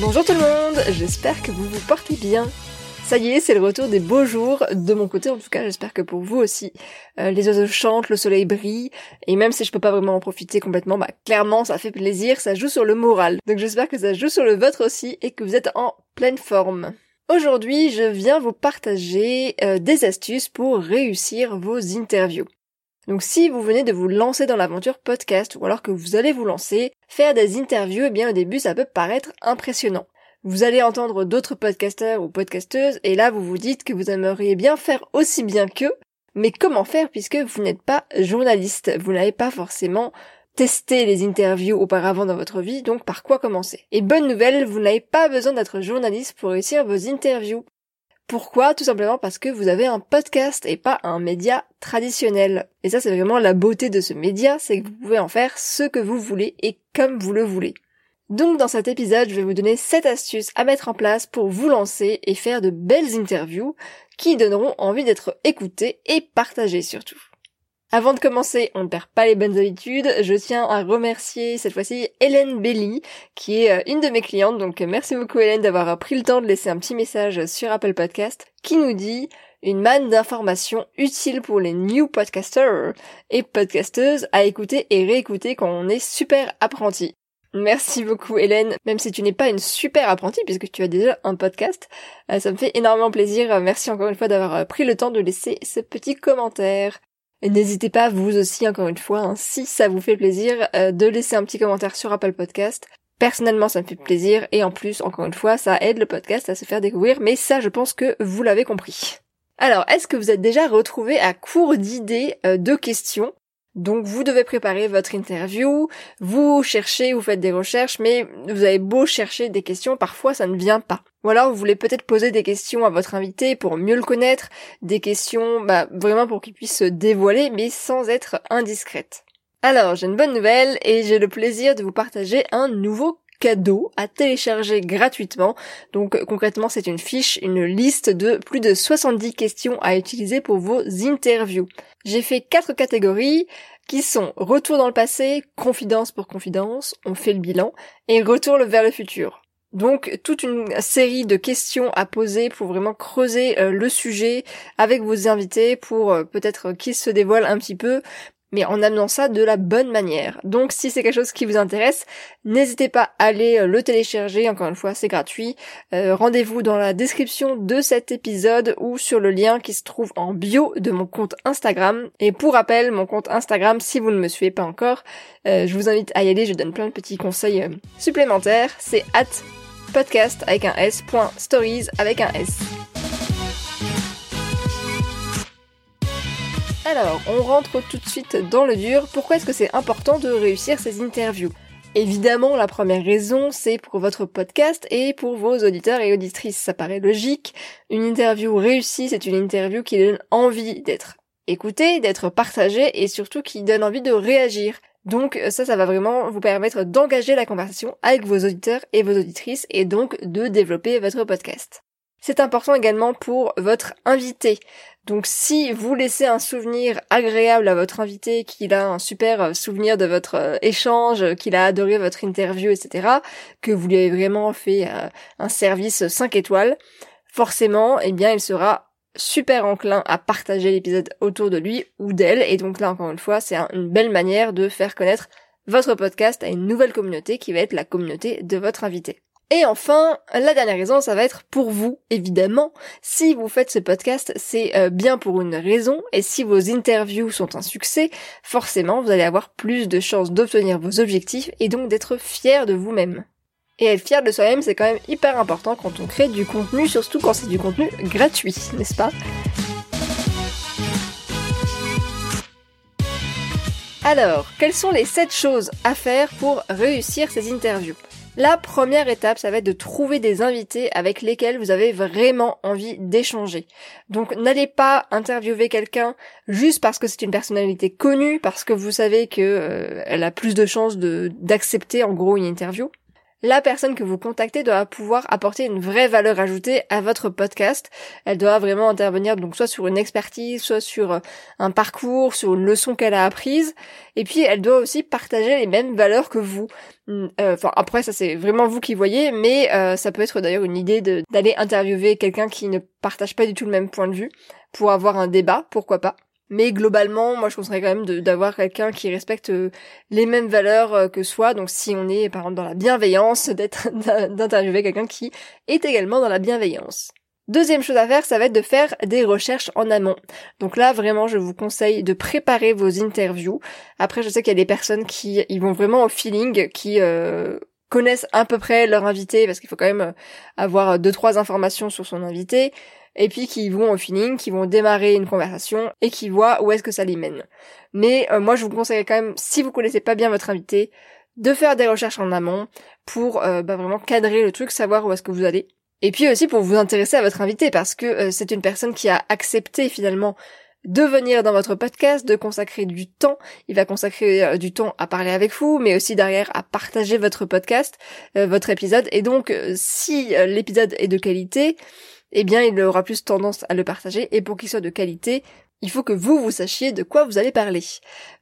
Bonjour tout le monde, j'espère que vous vous portez bien. Ça y est, c'est le retour des beaux jours, de mon côté en tout cas, j'espère que pour vous aussi. Euh, les oiseaux chantent, le soleil brille, et même si je peux pas vraiment en profiter complètement, bah clairement ça fait plaisir, ça joue sur le moral. Donc j'espère que ça joue sur le vôtre aussi et que vous êtes en pleine forme. Aujourd'hui, je viens vous partager euh, des astuces pour réussir vos interviews. Donc si vous venez de vous lancer dans l'aventure podcast ou alors que vous allez vous lancer, faire des interviews, eh bien au début ça peut paraître impressionnant. Vous allez entendre d'autres podcasteurs ou podcasteuses et là vous vous dites que vous aimeriez bien faire aussi bien qu'eux, mais comment faire puisque vous n'êtes pas journaliste, vous n'avez pas forcément testé les interviews auparavant dans votre vie, donc par quoi commencer? Et bonne nouvelle, vous n'avez pas besoin d'être journaliste pour réussir vos interviews. Pourquoi? Tout simplement parce que vous avez un podcast et pas un média traditionnel. Et ça, c'est vraiment la beauté de ce média, c'est que vous pouvez en faire ce que vous voulez et comme vous le voulez. Donc dans cet épisode, je vais vous donner 7 astuces à mettre en place pour vous lancer et faire de belles interviews qui donneront envie d'être écoutées et partagées surtout. Avant de commencer, on ne perd pas les bonnes habitudes. Je tiens à remercier cette fois-ci Hélène Belly, qui est euh, une de mes clientes. Donc merci beaucoup Hélène d'avoir pris le temps de laisser un petit message sur Apple Podcast qui nous dit une manne d'informations utiles pour les new podcasters et podcasteuses à écouter et réécouter quand on est super apprenti. Merci beaucoup Hélène, même si tu n'es pas une super apprentie puisque tu as déjà un podcast, euh, ça me fait énormément plaisir. Merci encore une fois d'avoir euh, pris le temps de laisser ce petit commentaire. N'hésitez pas, vous aussi, encore une fois, hein, si ça vous fait plaisir, euh, de laisser un petit commentaire sur Apple Podcast. Personnellement, ça me fait plaisir, et en plus, encore une fois, ça aide le podcast à se faire découvrir, mais ça, je pense que vous l'avez compris. Alors, est-ce que vous êtes déjà retrouvé à court d'idées euh, de questions? Donc vous devez préparer votre interview, vous cherchez, vous faites des recherches, mais vous avez beau chercher des questions, parfois ça ne vient pas. Ou alors vous voulez peut-être poser des questions à votre invité pour mieux le connaître, des questions bah, vraiment pour qu'il puisse se dévoiler, mais sans être indiscrète. Alors j'ai une bonne nouvelle et j'ai le plaisir de vous partager un nouveau à télécharger gratuitement. Donc concrètement c'est une fiche, une liste de plus de 70 questions à utiliser pour vos interviews. J'ai fait quatre catégories qui sont retour dans le passé, confidence pour confidence, on fait le bilan, et retour vers le futur. Donc toute une série de questions à poser pour vraiment creuser euh, le sujet avec vos invités pour euh, peut-être qu'ils se dévoilent un petit peu, mais en amenant ça de la bonne manière. Donc si c'est quelque chose qui vous intéresse, n'hésitez pas à aller euh, le télécharger, encore une fois c'est gratuit. Euh, rendez-vous dans la description de cet épisode ou sur le lien qui se trouve en bio de mon compte Instagram. Et pour rappel, mon compte Instagram, si vous ne me suivez pas encore, euh, je vous invite à y aller, je donne plein de petits conseils supplémentaires. C'est at podcast avec un s, stories avec un s. Alors, on rentre tout de suite dans le dur. Pourquoi est-ce que c'est important de réussir ces interviews? Évidemment, la première raison, c'est pour votre podcast et pour vos auditeurs et auditrices. Ça paraît logique. Une interview réussie, c'est une interview qui donne envie d'être écoutée, d'être partagée et surtout qui donne envie de réagir. Donc ça, ça va vraiment vous permettre d'engager la conversation avec vos auditeurs et vos auditrices et donc de développer votre podcast. C'est important également pour votre invité. Donc si vous laissez un souvenir agréable à votre invité, qu'il a un super euh, souvenir de votre euh, échange, qu'il a adoré votre interview, etc., que vous lui avez vraiment fait euh, un service 5 étoiles, forcément, eh bien, il sera super enclin à partager l'épisode autour de lui ou d'elle. Et donc là, encore une fois, c'est une belle manière de faire connaître votre podcast à une nouvelle communauté qui va être la communauté de votre invité. Et enfin, la dernière raison, ça va être pour vous, évidemment. Si vous faites ce podcast, c'est euh, bien pour une raison, et si vos interviews sont un succès, forcément, vous allez avoir plus de chances d'obtenir vos objectifs et donc d'être fier de vous-même. Et être fier de soi-même, c'est quand même hyper important quand on crée du contenu, surtout quand c'est du contenu gratuit, n'est-ce pas? Alors, quelles sont les 7 choses à faire pour réussir ces interviews? La première étape, ça va être de trouver des invités avec lesquels vous avez vraiment envie d'échanger. Donc n'allez pas interviewer quelqu'un juste parce que c'est une personnalité connue, parce que vous savez qu'elle euh, a plus de chances d'accepter en gros une interview la personne que vous contactez doit pouvoir apporter une vraie valeur ajoutée à votre podcast. Elle doit vraiment intervenir donc soit sur une expertise, soit sur euh, un parcours, sur une leçon qu'elle a apprise. Et puis elle doit aussi partager les mêmes valeurs que vous. Hum, euh, enfin après ça c'est vraiment vous qui voyez, mais euh, ça peut être d'ailleurs une idée d'aller interviewer quelqu'un qui ne partage pas du tout le même point de vue pour avoir un débat, pourquoi pas. Mais globalement, moi je conseillerais quand même d'avoir quelqu'un qui respecte euh, les mêmes valeurs euh, que soi. Donc si on est par exemple dans la bienveillance, d'interviewer quelqu'un qui est également dans la bienveillance. Deuxième chose à faire, ça va être de faire des recherches en amont. Donc là, vraiment, je vous conseille de préparer vos interviews. Après, je sais qu'il y a des personnes qui ils vont vraiment au feeling, qui euh, connaissent à peu près leur invité, parce qu'il faut quand même avoir deux trois informations sur son invité et puis qui vont au feeling, qui vont démarrer une conversation et qui voient où est-ce que ça les mène. Mais euh, moi je vous conseille quand même, si vous connaissez pas bien votre invité, de faire des recherches en amont pour euh, bah, vraiment cadrer le truc, savoir où est-ce que vous allez. Et puis aussi pour vous intéresser à votre invité parce que euh, c'est une personne qui a accepté finalement de venir dans votre podcast, de consacrer du temps. Il va consacrer du temps à parler avec vous, mais aussi derrière à partager votre podcast, votre épisode. Et donc, si l'épisode est de qualité, eh bien il aura plus tendance à le partager et pour qu'il soit de qualité, il faut que vous, vous sachiez de quoi vous allez parler.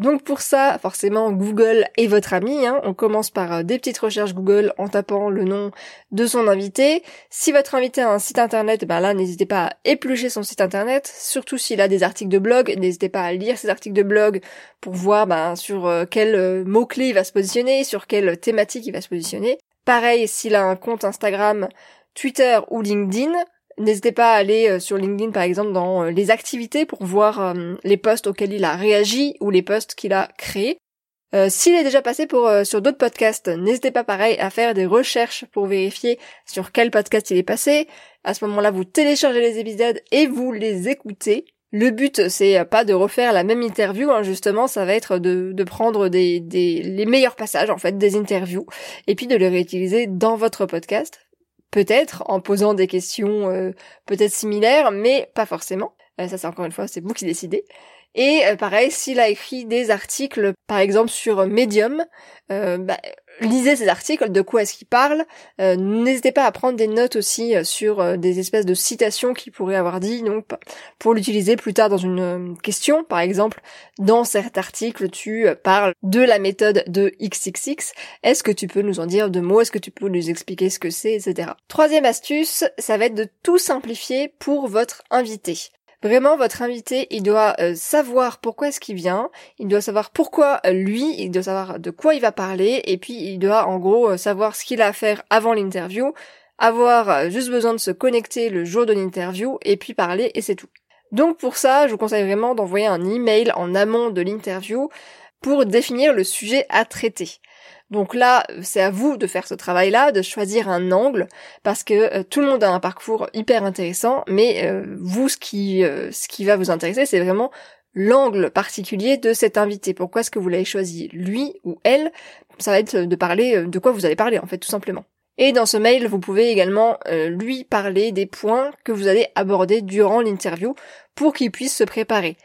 Donc pour ça, forcément, Google est votre ami. Hein. On commence par euh, des petites recherches Google en tapant le nom de son invité. Si votre invité a un site internet, ben là, n'hésitez pas à éplucher son site internet. Surtout s'il a des articles de blog, n'hésitez pas à lire ces articles de blog pour voir ben, sur euh, quel euh, mot-clé il va se positionner, sur quelle thématique il va se positionner. Pareil, s'il a un compte Instagram, Twitter ou LinkedIn, N'hésitez pas à aller euh, sur LinkedIn par exemple dans euh, les activités pour voir euh, les posts auxquels il a réagi ou les posts qu'il a créés. S'il est déjà passé pour, sur d'autres podcasts, n'hésitez pas pareil à faire des recherches pour vérifier sur quel podcast il est passé. À ce moment-là, vous téléchargez les épisodes et vous les écoutez. Le but, c'est pas de refaire la même interview, hein, justement, ça va être de, prendre les meilleurs passages, en fait, des interviews, et puis de les réutiliser dans votre podcast. Peut-être en posant des questions euh, peut-être similaires, mais pas forcément. Euh, ça c'est encore une fois, c'est vous qui décidez. Et euh, pareil, s'il a écrit des articles, par exemple sur Medium, bah, lisez ces articles, de quoi est-ce qu'il parle. N'hésitez pas à prendre des notes aussi sur des espèces de citations qu'il pourrait avoir dit, donc pour l'utiliser plus tard dans une question. Par exemple, dans cet article, tu parles de la méthode de XXX. Est-ce que tu peux nous en dire deux mots? Est-ce que tu peux nous expliquer ce que c'est, etc. Troisième astuce, ça va être de tout simplifier pour votre invité. Vraiment, votre invité, il doit euh, savoir pourquoi est-ce qu'il vient, il doit savoir pourquoi euh, lui, il doit savoir de quoi il va parler, et puis il doit en gros euh, savoir ce qu'il a à faire avant l'interview, avoir juste besoin de se connecter le jour de l'interview, et puis parler, et c'est tout. Donc pour ça, je vous conseille vraiment d'envoyer un email en amont de l'interview pour définir le sujet à traiter. Donc là, c'est à vous de faire ce travail-là, de choisir un angle, parce que euh, tout le monde a un parcours hyper intéressant, mais euh, vous, ce qui, euh, ce qui va vous intéresser, c'est vraiment l'angle particulier de cet invité. Pourquoi est-ce que vous l'avez choisi, lui ou elle? Ça va être de parler de quoi vous allez parler, en fait, tout simplement. Et dans ce mail, vous pouvez également lui parler des points que vous allez aborder durant l'interview pour qu'il puisse se préparer.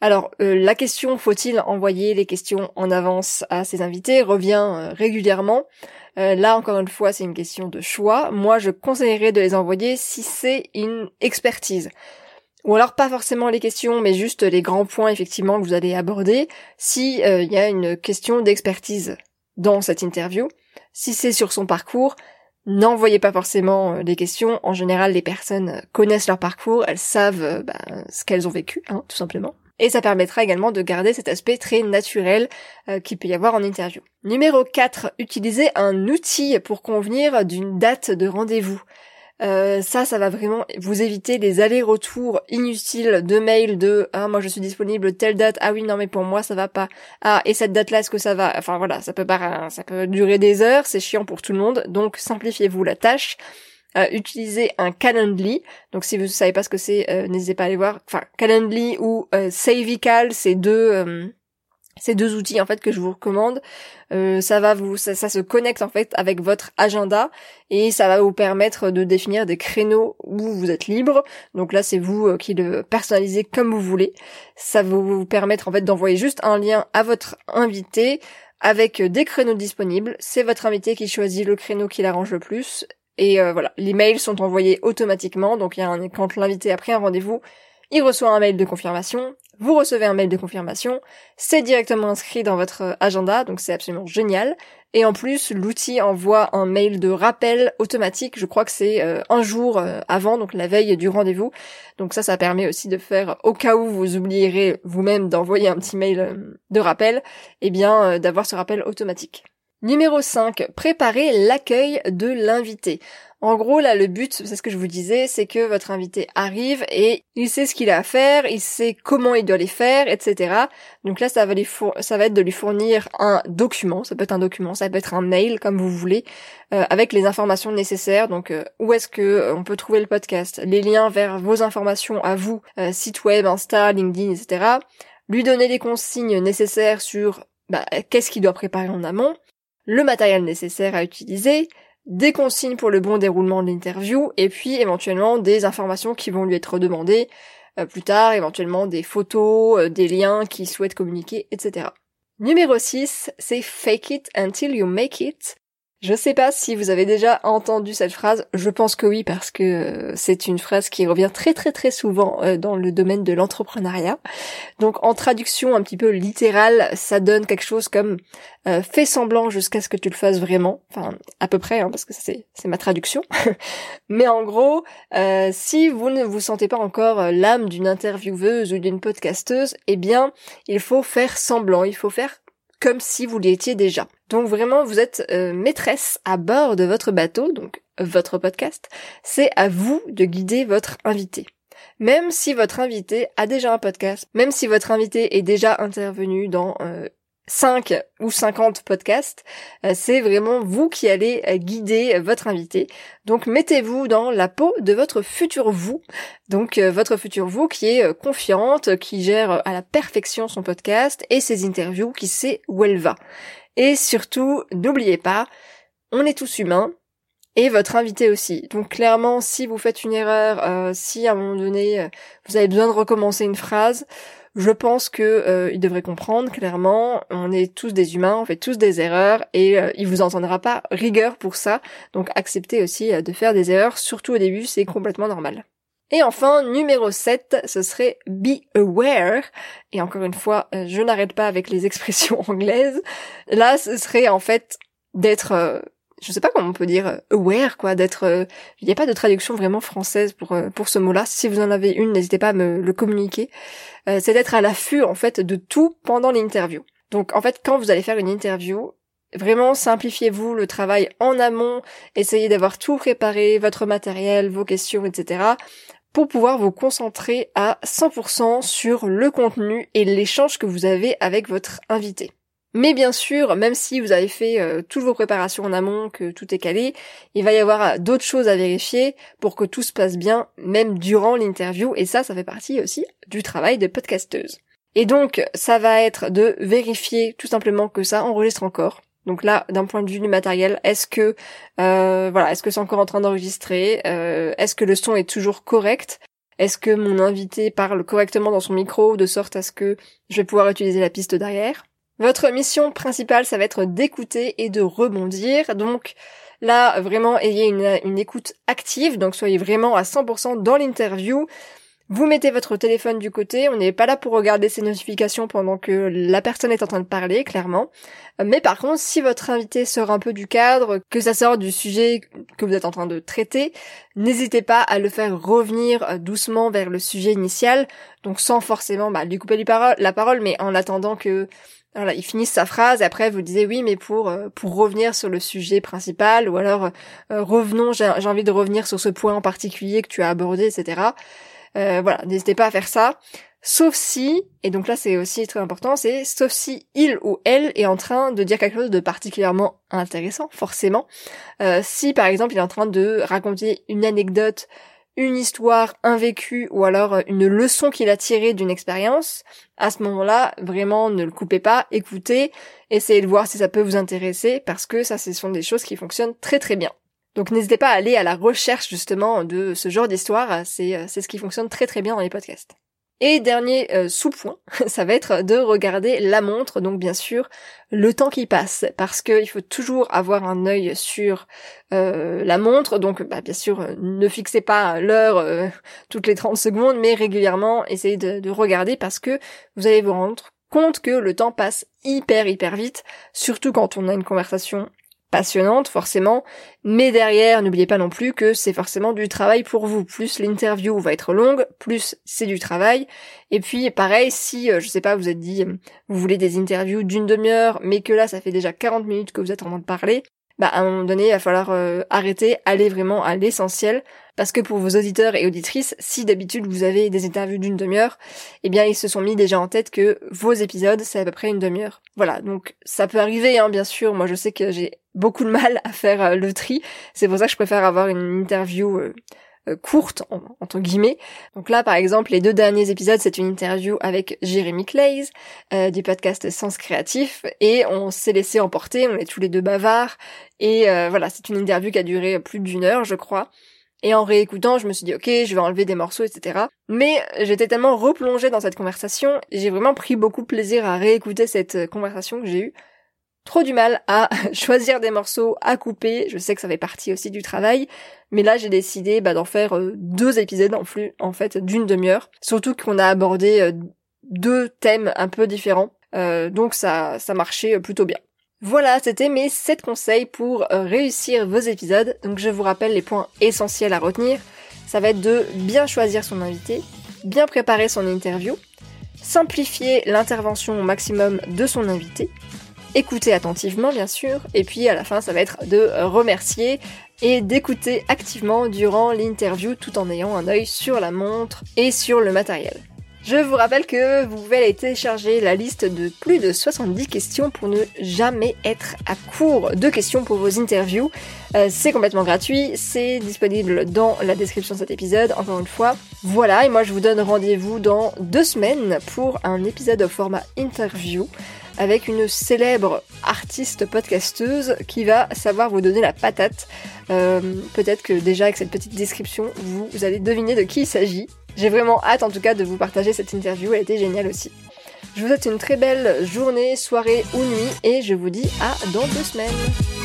Alors, euh, la question faut-il envoyer les questions en avance à ses invités revient euh, régulièrement. Euh, là, encore une fois, c'est une question de choix. Moi, je conseillerais de les envoyer si c'est une expertise. Ou alors pas forcément les questions, mais juste les grands points effectivement que vous allez aborder. Si il y a une question d'expertise dans cette interview, si c'est sur son parcours, n'envoyez pas forcément les questions. En général, les personnes connaissent leur parcours, elles savent bah, ce qu'elles ont vécu, hein, tout simplement. Et ça permettra également de garder cet aspect très naturel euh, qu'il peut y avoir en interview. Numéro 4, utilisez un outil pour convenir d'une date de rendez-vous. Euh, ça, ça va vraiment vous éviter les allers-retours inutiles de mails de ah moi je suis disponible telle date. Ah oui non mais pour moi ça va pas. Ah et cette date là est-ce que ça va? Enfin voilà ça peut pas ça peut durer des heures c'est chiant pour tout le monde. Donc simplifiez-vous la tâche euh, utilisez un Calendly. Donc si vous ne savez pas ce que c'est, euh, n'hésitez pas à aller voir. Enfin, Calendly ou euh, Savical, c'est deux euh, ces deux outils en fait que je vous recommande. ça va vous, ça, ça, se connecte en fait avec votre agenda et ça va vous permettre de définir des créneaux où vous êtes libre. Donc là, c'est vous qui le personnalisez comme vous voulez. Ça va vous permettre en fait d'envoyer juste un lien à votre invité avec des créneaux disponibles. C'est votre invité qui choisit le créneau qui l'arrange le plus et euh, voilà, les mails sont envoyés automatiquement. Donc quand l'invité a pris un rendez-vous, il reçoit un mail de confirmation. Vous recevez un mail de confirmation. C'est directement inscrit dans votre euh, agenda, donc c'est absolument génial. Et en plus, l'outil envoie un mail de rappel automatique. Je crois que c'est euh, un jour avant, donc la veille du rendez-vous. Donc ça, ça permet aussi de faire, au cas où vous oublierez vous-même d'envoyer un petit mail de rappel, eh bien d'avoir ce rappel automatique. Numéro 5, préparer l'accueil de l'invité. En gros, là, le but, c'est ce que je vous disais, c'est que votre invité arrive et il sait ce qu'il a à faire, il sait comment il doit les faire, etc. Donc là, ça va, ça va être de lui fournir un document, ça peut être un document, ça peut être un mail, comme vous voulez, euh, avec les informations nécessaires. Donc, euh, où est-ce que euh, on peut trouver le podcast, les liens vers vos informations à vous, site web, Insta, LinkedIn, etc. Lui donner les consignes nécessaires sur bah, qu'est-ce qu'il doit préparer en amont le matériel nécessaire à utiliser, des consignes pour le bon déroulement de l'interview, et puis éventuellement des informations qui vont lui être demandées euh, plus tard, éventuellement des photos, euh, des liens qu'il souhaite communiquer, etc. Numéro 6, c'est fake it until you make it. Je sais pas si vous avez déjà entendu cette phrase, je pense que oui parce que euh, c'est une phrase qui revient très très très souvent euh, dans le domaine de l'entrepreneuriat. Donc en traduction un petit peu littérale, ça donne quelque chose comme euh, fais semblant jusqu'à ce que tu le fasses vraiment, enfin à peu près hein, parce que c'est c'est ma traduction. Mais en gros, si vous ne vous sentez pas encore l'âme d'une intervieweuse ou d'une podcasteuse, eh bien il faut faire semblant, il faut faire comme si vous l'étiez déjà. Donc vraiment, vous êtes euh, maîtresse à bord de votre bateau, donc votre podcast. C'est à vous de guider votre invité. Même si votre invité a déjà un podcast, même si votre invité est déjà intervenu dans euh, 5 ou 50 podcasts, euh, c'est vraiment vous qui allez euh, guider votre invité. Donc mettez-vous dans la peau de votre futur vous. Donc euh, votre futur vous qui est confiante, qui gère à la perfection son podcast et ses interviews, qui sait où elle va. Et surtout, n'oubliez pas, on est tous humains, et votre invité aussi. Donc clairement, si vous faites une erreur, si à un moment donné vous avez besoin de recommencer une phrase, je pense que euh, devrait comprendre clairement, on est tous des humains, on fait tous des erreurs et euh, il vous entendra pas rigueur pour ça. Donc acceptez aussi euh, de faire des erreurs, surtout au début, c'est complètement normal. Et enfin, numéro 7, ce serait be aware. Et encore une fois, je n'arrête pas avec les expressions anglaises. Là, ce serait en fait d'être je sais pas comment on peut dire euh, aware quoi d'être euh, il n'y a pas de traduction vraiment française pour euh, pour ce mot-là. Si vous en avez une n'hésitez pas à me le communiquer. C'est d'être à l'affût en fait de tout pendant l'interview. Donc en fait quand vous allez faire une interview vraiment simplifiez-vous le travail en amont. Essayez d'avoir tout préparé votre matériel vos questions etc pour pouvoir vous concentrer à 100% sur le contenu et l'échange que vous avez avec votre invité. Mais bien sûr, même si vous avez fait euh, toutes vos préparations en amont, que tout est calé, il va y avoir d'autres choses à vérifier pour que tout se passe bien, même durant l'interview, et ça, ça fait partie aussi du travail de podcasteuse. Et donc, ça va être de vérifier tout simplement que ça enregistre encore. Donc là, d'un point de vue du matériel, est-ce que euh, voilà, est-ce que c'est encore en train d'enregistrer Est-ce que le son est toujours correct? Est-ce que mon invité parle correctement dans son micro de sorte à ce que je vais pouvoir utiliser la piste derrière? Votre mission principale, ça va être d'écouter et de rebondir. Donc là, vraiment, ayez une, écoute active. Donc soyez vraiment à 100% dans l'interview. Vous mettez votre téléphone du côté, on n'est pas là pour regarder ses notifications pendant que la personne est en train de parler, clairement. Mais par contre, si votre invité sort un peu du cadre, que ça sort du sujet que vous êtes en train de traiter, n'hésitez pas à le faire revenir euh, doucement vers le sujet initial, donc sans forcément bah, lui couper la parole, mais en attendant que voilà, il finisse sa phrase et après vous disiez oui mais pour euh, pour revenir sur le sujet principal ou alors euh, revenons j'ai envie de revenir sur ce point en particulier que tu as abordé etc. Euh, voilà, n'hésitez pas à faire ça. Sauf si, et donc là c'est aussi très important, c'est sauf si il ou elle est en train de dire quelque chose de particulièrement intéressant, forcément. Euh, si par exemple il est en train de raconter une anecdote, une histoire, un vécu, ou alors une leçon qu'il a tirée d'une expérience, à ce moment-là, vraiment ne le coupez pas, écoutez, essayez de voir si ça peut vous intéresser, parce que ça ce sont des choses qui fonctionnent très très bien. Donc n'hésitez pas à aller à la recherche justement de ce genre d'histoire, c'est euh, c'est ce qui fonctionne très très bien dans les podcasts. Et dernier euh, sous-point, ça va être de regarder la montre, donc bien sûr le temps qui passe, parce qu'il faut toujours avoir un œil sur euh, la montre, donc bah, bien sûr ne fixez pas l'heure toutes les 30 secondes, mais régulièrement essayez de regarder. Parce que vous allez vous rendre compte que le temps passe hyper hyper vite, surtout quand on a une conversation passionnante forcément, mais derrière n'oubliez pas non plus que c'est forcément du travail pour vous. Plus l'interview va être longue, plus c'est du travail. Et puis pareil, si euh, je sais pas, vous êtes dit vous voulez des interviews d'une demi-heure, mais que là ça fait déjà 40 minutes que vous êtes en train de parler, bah à un moment donné il va falloir euh, arrêter, aller vraiment à l'essentiel. Parce que pour vos auditeurs et auditrices, si d'habitude vous avez des interviews d'une demi-heure, eh bien ils se sont mis déjà en tête que vos épisodes c'est à peu près une demi-heure. Voilà, donc ça peut arriver, hein, bien sûr. Moi je sais que j'ai beaucoup de mal à faire euh, le tri. C'est pour ça que je préfère avoir une interview euh, euh, courte entre guillemets. Donc là par exemple les deux derniers épisodes c'est une interview avec Jérémy Clays du podcast Sens Créatif et on s'est laissé emporter, on est tous les deux bavards et voilà c'est une interview qui a duré plus d'une heure je crois. Et en réécoutant, je me suis dit, ok, je vais enlever des morceaux, etc. Mais j'étais tellement replongée dans cette conversation, j'ai vraiment pris beaucoup plaisir à réécouter cette euh, conversation que j'ai eue. Trop du mal à choisir des morceaux, à couper. Je sais que ça fait partie aussi du travail. Mais là, j'ai décidé bah, d'en faire euh, deux épisodes en flux, en fait, d'une demi-heure. Surtout qu'on a abordé euh, deux thèmes un peu différents. donc ça, ça marchait plutôt bien. Voilà, c'était mes 7 conseils pour euh, réussir vos épisodes. Donc je vous rappelle les points essentiels à retenir. Ça va être de bien choisir son invité, bien préparer son interview, simplifier l'intervention au maximum de son invité, écouter attentivement bien sûr, et puis à la fin ça va être de remercier et d'écouter activement durant l'interview tout en ayant un œil sur la montre et sur le matériel. Je vous rappelle que vous pouvez aller télécharger la liste de plus de 70 questions pour ne jamais être à court de questions pour vos interviews. Euh, c'est complètement gratuit, c'est disponible dans la description de cet épisode, encore une fois. Voilà, et moi je vous donne rendez-vous dans deux semaines pour un épisode au format interview avec une célèbre artiste podcasteuse qui va savoir vous donner la patate. Euh, peut-être que déjà avec cette petite description, vous allez deviner de qui il s'agit. J'ai vraiment hâte en tout cas de vous partager cette interview, elle était géniale aussi. Je vous souhaite une très belle journée, soirée ou nuit et je vous dis à dans deux semaines.